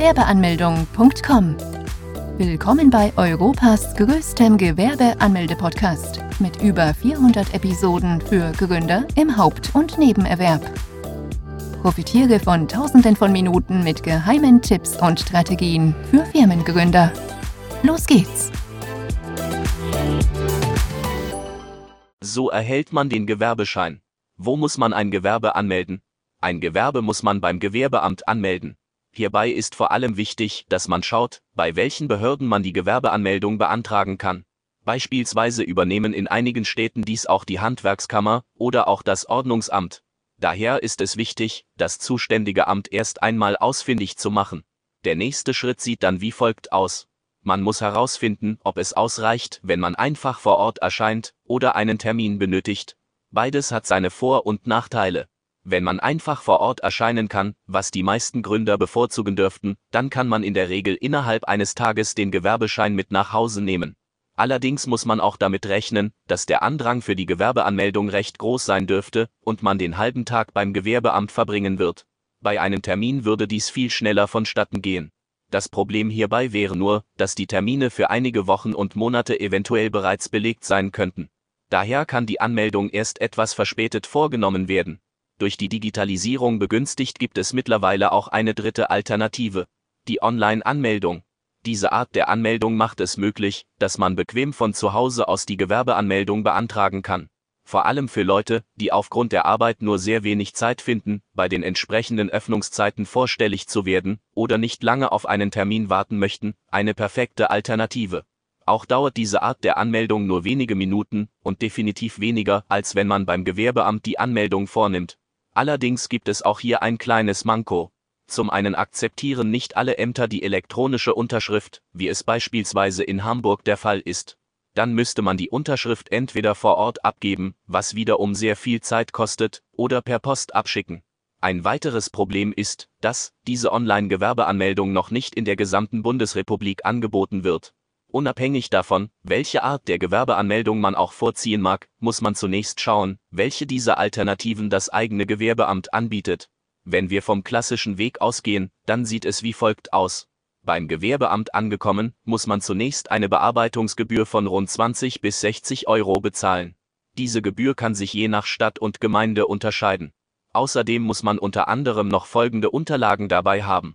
Gewerbeanmeldung.com. Willkommen bei Europas größtem Gewerbeanmelde-Podcast mit über 400 Episoden für Gründer im Haupt- und Nebenerwerb. Profitiere von Tausenden von Minuten mit geheimen Tipps und Strategien für Firmengründer. Los geht's! So erhält man den Gewerbeschein. Wo muss man ein Gewerbe anmelden? Ein Gewerbe muss man beim Gewerbeamt anmelden. Hierbei ist vor allem wichtig, dass man schaut, bei welchen Behörden man die Gewerbeanmeldung beantragen kann. Beispielsweise übernehmen in einigen Städten dies auch die Handwerkskammer oder auch das Ordnungsamt. Daher ist es wichtig, das zuständige Amt erst einmal ausfindig zu machen. Der nächste Schritt sieht dann wie folgt aus. Man muss herausfinden, ob es ausreicht, wenn man einfach vor Ort erscheint oder einen Termin benötigt. Beides hat seine Vor- und Nachteile. Wenn man einfach vor Ort erscheinen kann, was die meisten Gründer bevorzugen dürften, dann kann man in der Regel innerhalb eines Tages den Gewerbeschein mit nach Hause nehmen. Allerdings muss man auch damit rechnen, dass der Andrang für die Gewerbeanmeldung recht groß sein dürfte und man den halben Tag beim Gewerbeamt verbringen wird. Bei einem Termin würde dies viel schneller vonstatten gehen. Das Problem hierbei wäre nur, dass die Termine für einige Wochen und Monate eventuell bereits belegt sein könnten. Daher kann die Anmeldung erst etwas verspätet vorgenommen werden. Durch die Digitalisierung begünstigt gibt es mittlerweile auch eine dritte Alternative, die Online-Anmeldung. Diese Art der Anmeldung macht es möglich, dass man bequem von zu Hause aus die Gewerbeanmeldung beantragen kann. Vor allem für Leute, die aufgrund der Arbeit nur sehr wenig Zeit finden, bei den entsprechenden Öffnungszeiten vorstellig zu werden oder nicht lange auf einen Termin warten möchten, eine perfekte Alternative. Auch dauert diese Art der Anmeldung nur wenige Minuten und definitiv weniger, als wenn man beim Gewerbeamt die Anmeldung vornimmt. Allerdings gibt es auch hier ein kleines Manko. Zum einen akzeptieren nicht alle Ämter die elektronische Unterschrift, wie es beispielsweise in Hamburg der Fall ist. Dann müsste man die Unterschrift entweder vor Ort abgeben, was wiederum sehr viel Zeit kostet, oder per Post abschicken. Ein weiteres Problem ist, dass diese Online-Gewerbeanmeldung noch nicht in der gesamten Bundesrepublik angeboten wird. Unabhängig davon, welche Art der Gewerbeanmeldung man auch vorziehen mag, muss man zunächst schauen, welche dieser Alternativen das eigene Gewerbeamt anbietet. Wenn wir vom klassischen Weg ausgehen, dann sieht es wie folgt aus. Beim Gewerbeamt angekommen, muss man zunächst eine Bearbeitungsgebühr von rund 20 bis 60 Euro bezahlen. Diese Gebühr kann sich je nach Stadt und Gemeinde unterscheiden. Außerdem muss man unter anderem noch folgende Unterlagen dabei haben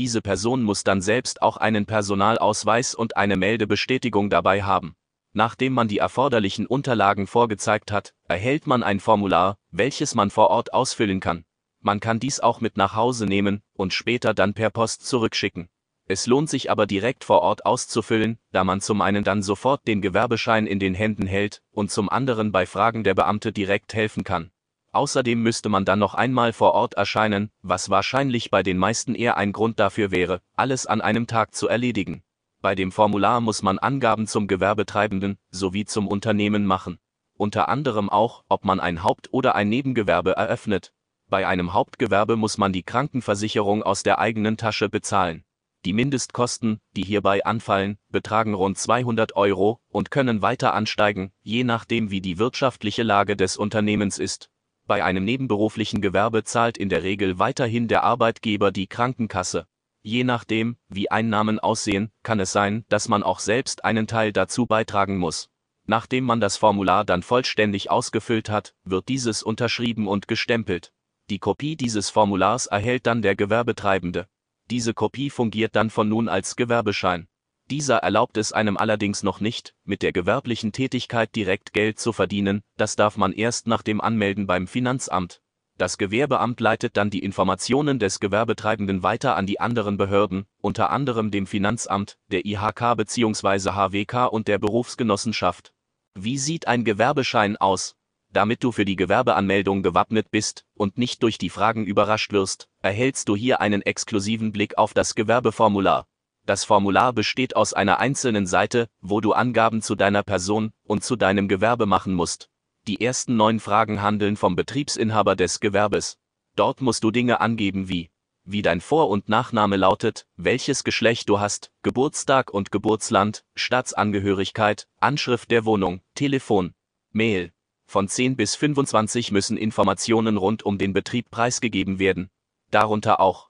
diese Person muss dann selbst auch einen Personalausweis und eine Meldebestätigung dabei haben. Nachdem man die erforderlichen Unterlagen vorgezeigt hat, erhält man ein Formular, welches man vor Ort ausfüllen kann. Man kann dies auch mit nach Hause nehmen und später dann per Post zurückschicken. Es lohnt sich aber direkt vor Ort auszufüllen, da man zum einen dann sofort den Gewerbeschein in den Händen hält und zum anderen bei Fragen der Beamte direkt helfen kann. Außerdem müsste man dann noch einmal vor Ort erscheinen, was wahrscheinlich bei den meisten eher ein Grund dafür wäre, alles an einem Tag zu erledigen. Bei dem Formular muss man Angaben zum Gewerbetreibenden sowie zum Unternehmen machen. Unter anderem auch, ob man ein Haupt- oder ein Nebengewerbe eröffnet. Bei einem Hauptgewerbe muss man die Krankenversicherung aus der eigenen Tasche bezahlen. Die Mindestkosten, die hierbei anfallen, betragen rund 200 Euro und können weiter ansteigen, je nachdem wie die wirtschaftliche Lage des Unternehmens ist. Bei einem nebenberuflichen Gewerbe zahlt in der Regel weiterhin der Arbeitgeber die Krankenkasse. Je nachdem, wie Einnahmen aussehen, kann es sein, dass man auch selbst einen Teil dazu beitragen muss. Nachdem man das Formular dann vollständig ausgefüllt hat, wird dieses unterschrieben und gestempelt. Die Kopie dieses Formulars erhält dann der Gewerbetreibende. Diese Kopie fungiert dann von nun als Gewerbeschein. Dieser erlaubt es einem allerdings noch nicht, mit der gewerblichen Tätigkeit direkt Geld zu verdienen, das darf man erst nach dem Anmelden beim Finanzamt. Das Gewerbeamt leitet dann die Informationen des Gewerbetreibenden weiter an die anderen Behörden, unter anderem dem Finanzamt, der IHK bzw. HWK und der Berufsgenossenschaft. Wie sieht ein Gewerbeschein aus? Damit du für die Gewerbeanmeldung gewappnet bist und nicht durch die Fragen überrascht wirst, erhältst du hier einen exklusiven Blick auf das Gewerbeformular. Das Formular besteht aus einer einzelnen Seite, wo du Angaben zu deiner Person und zu deinem Gewerbe machen musst. Die ersten neun Fragen handeln vom Betriebsinhaber des Gewerbes. Dort musst du Dinge angeben wie wie dein Vor- und Nachname lautet, welches Geschlecht du hast, Geburtstag und Geburtsland, Staatsangehörigkeit, Anschrift der Wohnung, Telefon, Mail. Von 10 bis 25 müssen Informationen rund um den Betrieb preisgegeben werden. Darunter auch,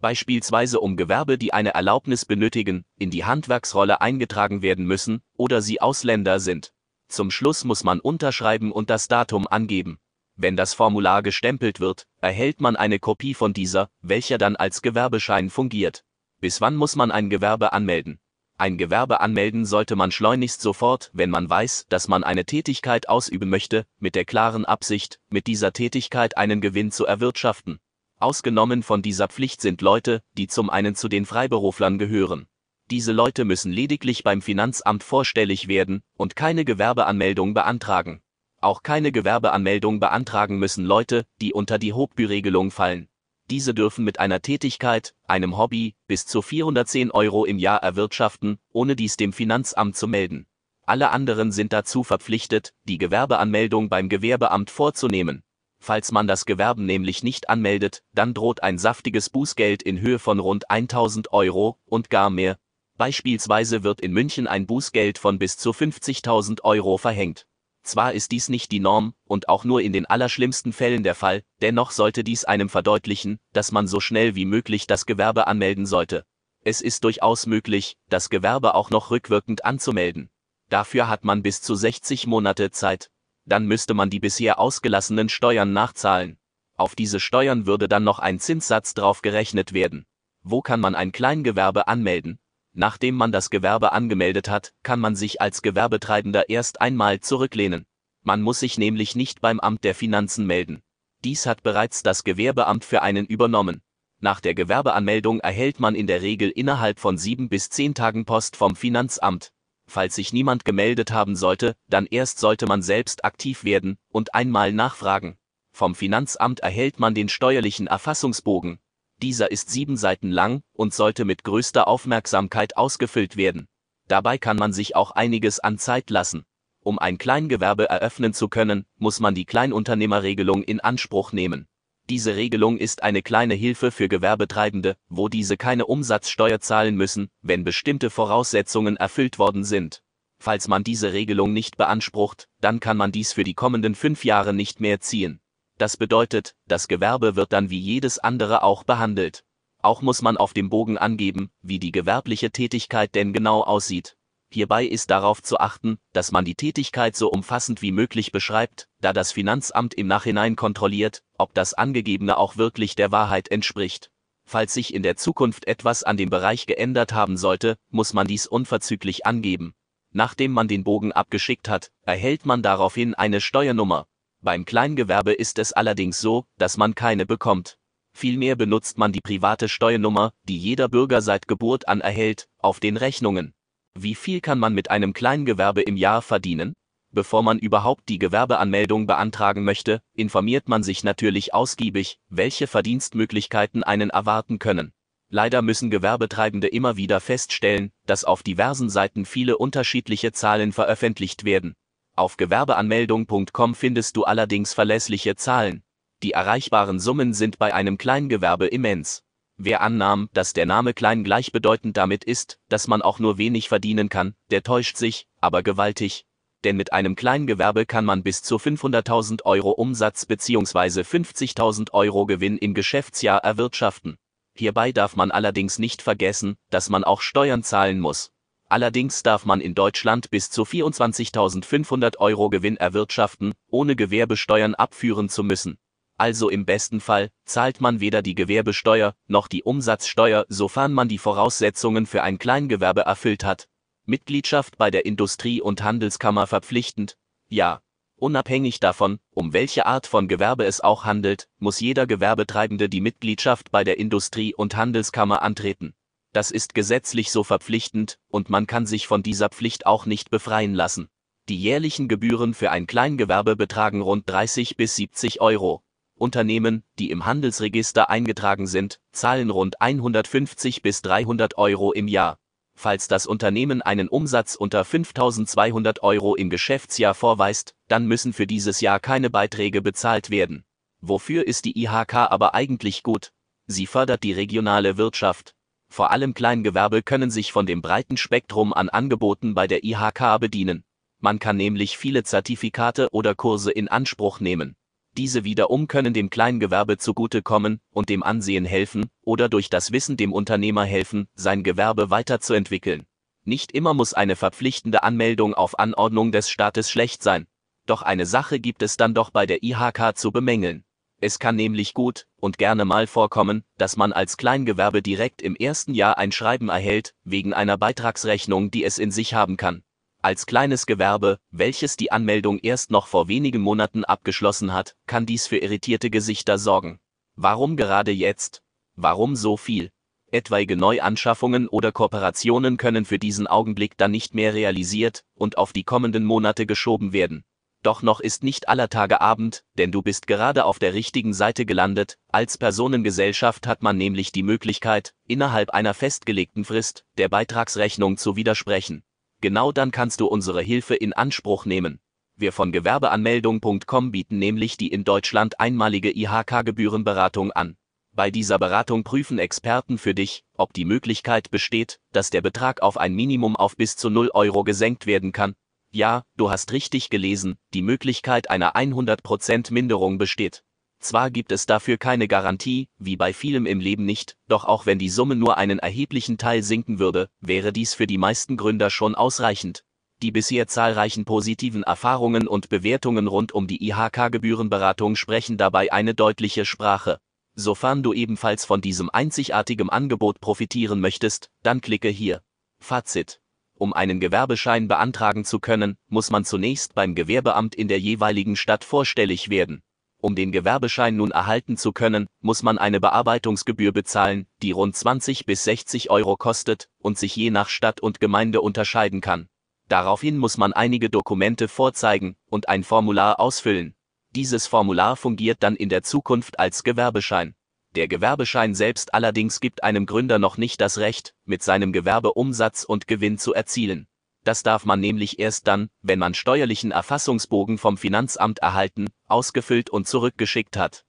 Beispielsweise um Gewerbe, die eine Erlaubnis benötigen, in die Handwerksrolle eingetragen werden müssen oder sie Ausländer sind. Zum Schluss muss man unterschreiben und das Datum angeben. Wenn das Formular gestempelt wird, erhält man eine Kopie von dieser, welcher dann als Gewerbeschein fungiert. Bis wann muss man ein Gewerbe anmelden? Ein Gewerbe anmelden sollte man schleunigst sofort, wenn man weiß, dass man eine Tätigkeit ausüben möchte, mit der klaren Absicht, mit dieser Tätigkeit einen Gewinn zu erwirtschaften. Ausgenommen von dieser Pflicht sind Leute, die zum einen zu den Freiberuflern gehören. Diese Leute müssen lediglich beim Finanzamt vorstellig werden und keine Gewerbeanmeldung beantragen. Auch keine Gewerbeanmeldung beantragen müssen Leute, die unter die Hochbüregelung fallen. Diese dürfen mit einer Tätigkeit, einem Hobby, bis zu 410 Euro im Jahr erwirtschaften, ohne dies dem Finanzamt zu melden. Alle anderen sind dazu verpflichtet, die Gewerbeanmeldung beim Gewerbeamt vorzunehmen. Falls man das Gewerben nämlich nicht anmeldet, dann droht ein saftiges Bußgeld in Höhe von rund 1000 Euro und gar mehr. Beispielsweise wird in München ein Bußgeld von bis zu 50.000 Euro verhängt. Zwar ist dies nicht die Norm und auch nur in den allerschlimmsten Fällen der Fall, dennoch sollte dies einem verdeutlichen, dass man so schnell wie möglich das Gewerbe anmelden sollte. Es ist durchaus möglich, das Gewerbe auch noch rückwirkend anzumelden. Dafür hat man bis zu 60 Monate Zeit. Dann müsste man die bisher ausgelassenen Steuern nachzahlen. Auf diese Steuern würde dann noch ein Zinssatz drauf gerechnet werden. Wo kann man ein Kleingewerbe anmelden? Nachdem man das Gewerbe angemeldet hat, kann man sich als Gewerbetreibender erst einmal zurücklehnen. Man muss sich nämlich nicht beim Amt der Finanzen melden. Dies hat bereits das Gewerbeamt für einen übernommen. Nach der Gewerbeanmeldung erhält man in der Regel innerhalb von sieben bis zehn Tagen Post vom Finanzamt. Falls sich niemand gemeldet haben sollte, dann erst sollte man selbst aktiv werden und einmal nachfragen. Vom Finanzamt erhält man den steuerlichen Erfassungsbogen, dieser ist sieben Seiten lang und sollte mit größter Aufmerksamkeit ausgefüllt werden. Dabei kann man sich auch einiges an Zeit lassen. Um ein Kleingewerbe eröffnen zu können, muss man die Kleinunternehmerregelung in Anspruch nehmen. Diese Regelung ist eine kleine Hilfe für Gewerbetreibende, wo diese keine Umsatzsteuer zahlen müssen, wenn bestimmte Voraussetzungen erfüllt worden sind. Falls man diese Regelung nicht beansprucht, dann kann man dies für die kommenden fünf Jahre nicht mehr ziehen. Das bedeutet, das Gewerbe wird dann wie jedes andere auch behandelt. Auch muss man auf dem Bogen angeben, wie die gewerbliche Tätigkeit denn genau aussieht. Hierbei ist darauf zu achten, dass man die Tätigkeit so umfassend wie möglich beschreibt, da das Finanzamt im Nachhinein kontrolliert, ob das Angegebene auch wirklich der Wahrheit entspricht. Falls sich in der Zukunft etwas an dem Bereich geändert haben sollte, muss man dies unverzüglich angeben. Nachdem man den Bogen abgeschickt hat, erhält man daraufhin eine Steuernummer, beim Kleingewerbe ist es allerdings so, dass man keine bekommt. Vielmehr benutzt man die private Steuernummer, die jeder Bürger seit Geburt an erhält, auf den Rechnungen. Wie viel kann man mit einem Kleingewerbe im Jahr verdienen? Bevor man überhaupt die Gewerbeanmeldung beantragen möchte, informiert man sich natürlich ausgiebig, welche Verdienstmöglichkeiten einen erwarten können. Leider müssen Gewerbetreibende immer wieder feststellen, dass auf diversen Seiten viele unterschiedliche Zahlen veröffentlicht werden. Auf gewerbeanmeldung.com findest du allerdings verlässliche Zahlen. Die erreichbaren Summen sind bei einem Kleingewerbe immens. Wer annahm, dass der Name klein gleichbedeutend damit ist, dass man auch nur wenig verdienen kann, der täuscht sich, aber gewaltig. Denn mit einem Kleingewerbe kann man bis zu 500.000 Euro Umsatz bzw. 50.000 Euro Gewinn im Geschäftsjahr erwirtschaften. Hierbei darf man allerdings nicht vergessen, dass man auch Steuern zahlen muss. Allerdings darf man in Deutschland bis zu 24.500 Euro Gewinn erwirtschaften, ohne Gewerbesteuern abführen zu müssen. Also im besten Fall zahlt man weder die Gewerbesteuer noch die Umsatzsteuer, sofern man die Voraussetzungen für ein Kleingewerbe erfüllt hat. Mitgliedschaft bei der Industrie- und Handelskammer verpflichtend? Ja. Unabhängig davon, um welche Art von Gewerbe es auch handelt, muss jeder Gewerbetreibende die Mitgliedschaft bei der Industrie- und Handelskammer antreten. Das ist gesetzlich so verpflichtend, und man kann sich von dieser Pflicht auch nicht befreien lassen. Die jährlichen Gebühren für ein Kleingewerbe betragen rund 30 bis 70 Euro. Unternehmen, die im Handelsregister eingetragen sind, zahlen rund 150 bis 300 Euro im Jahr. Falls das Unternehmen einen Umsatz unter 5200 Euro im Geschäftsjahr vorweist, dann müssen für dieses Jahr keine Beiträge bezahlt werden. Wofür ist die IHK aber eigentlich gut? Sie fördert die regionale Wirtschaft. Vor allem Kleingewerbe können sich von dem breiten Spektrum an Angeboten bei der IHK bedienen. Man kann nämlich viele Zertifikate oder Kurse in Anspruch nehmen. Diese wiederum können dem Kleingewerbe zugutekommen und dem Ansehen helfen oder durch das Wissen dem Unternehmer helfen, sein Gewerbe weiterzuentwickeln. Nicht immer muss eine verpflichtende Anmeldung auf Anordnung des Staates schlecht sein. Doch eine Sache gibt es dann doch bei der IHK zu bemängeln. Es kann nämlich gut und gerne mal vorkommen, dass man als Kleingewerbe direkt im ersten Jahr ein Schreiben erhält, wegen einer Beitragsrechnung, die es in sich haben kann. Als kleines Gewerbe, welches die Anmeldung erst noch vor wenigen Monaten abgeschlossen hat, kann dies für irritierte Gesichter sorgen. Warum gerade jetzt? Warum so viel? Etwaige Neuanschaffungen oder Kooperationen können für diesen Augenblick dann nicht mehr realisiert und auf die kommenden Monate geschoben werden. Doch noch ist nicht aller Tage Abend, denn du bist gerade auf der richtigen Seite gelandet. Als Personengesellschaft hat man nämlich die Möglichkeit, innerhalb einer festgelegten Frist der Beitragsrechnung zu widersprechen. Genau dann kannst du unsere Hilfe in Anspruch nehmen. Wir von Gewerbeanmeldung.com bieten nämlich die in Deutschland einmalige IHK-Gebührenberatung an. Bei dieser Beratung prüfen Experten für dich, ob die Möglichkeit besteht, dass der Betrag auf ein Minimum auf bis zu 0 Euro gesenkt werden kann. Ja, du hast richtig gelesen, die Möglichkeit einer 100% Minderung besteht. Zwar gibt es dafür keine Garantie, wie bei vielem im Leben nicht, doch auch wenn die Summe nur einen erheblichen Teil sinken würde, wäre dies für die meisten Gründer schon ausreichend. Die bisher zahlreichen positiven Erfahrungen und Bewertungen rund um die IHK-Gebührenberatung sprechen dabei eine deutliche Sprache. Sofern du ebenfalls von diesem einzigartigen Angebot profitieren möchtest, dann klicke hier. Fazit. Um einen Gewerbeschein beantragen zu können, muss man zunächst beim Gewerbeamt in der jeweiligen Stadt vorstellig werden. Um den Gewerbeschein nun erhalten zu können, muss man eine Bearbeitungsgebühr bezahlen, die rund 20 bis 60 Euro kostet und sich je nach Stadt und Gemeinde unterscheiden kann. Daraufhin muss man einige Dokumente vorzeigen und ein Formular ausfüllen. Dieses Formular fungiert dann in der Zukunft als Gewerbeschein. Der Gewerbeschein selbst allerdings gibt einem Gründer noch nicht das Recht, mit seinem Gewerbe Umsatz und Gewinn zu erzielen. Das darf man nämlich erst dann, wenn man steuerlichen Erfassungsbogen vom Finanzamt erhalten, ausgefüllt und zurückgeschickt hat.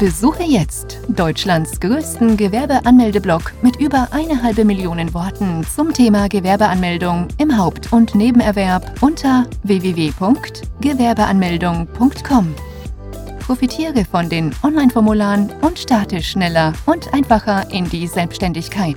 Besuche jetzt Deutschlands größten Gewerbeanmeldeblock mit über eine halbe Million Worten zum Thema Gewerbeanmeldung im Haupt- und Nebenerwerb unter www.gewerbeanmeldung.com. Profitiere von den Online-Formularen und starte schneller und einfacher in die Selbstständigkeit.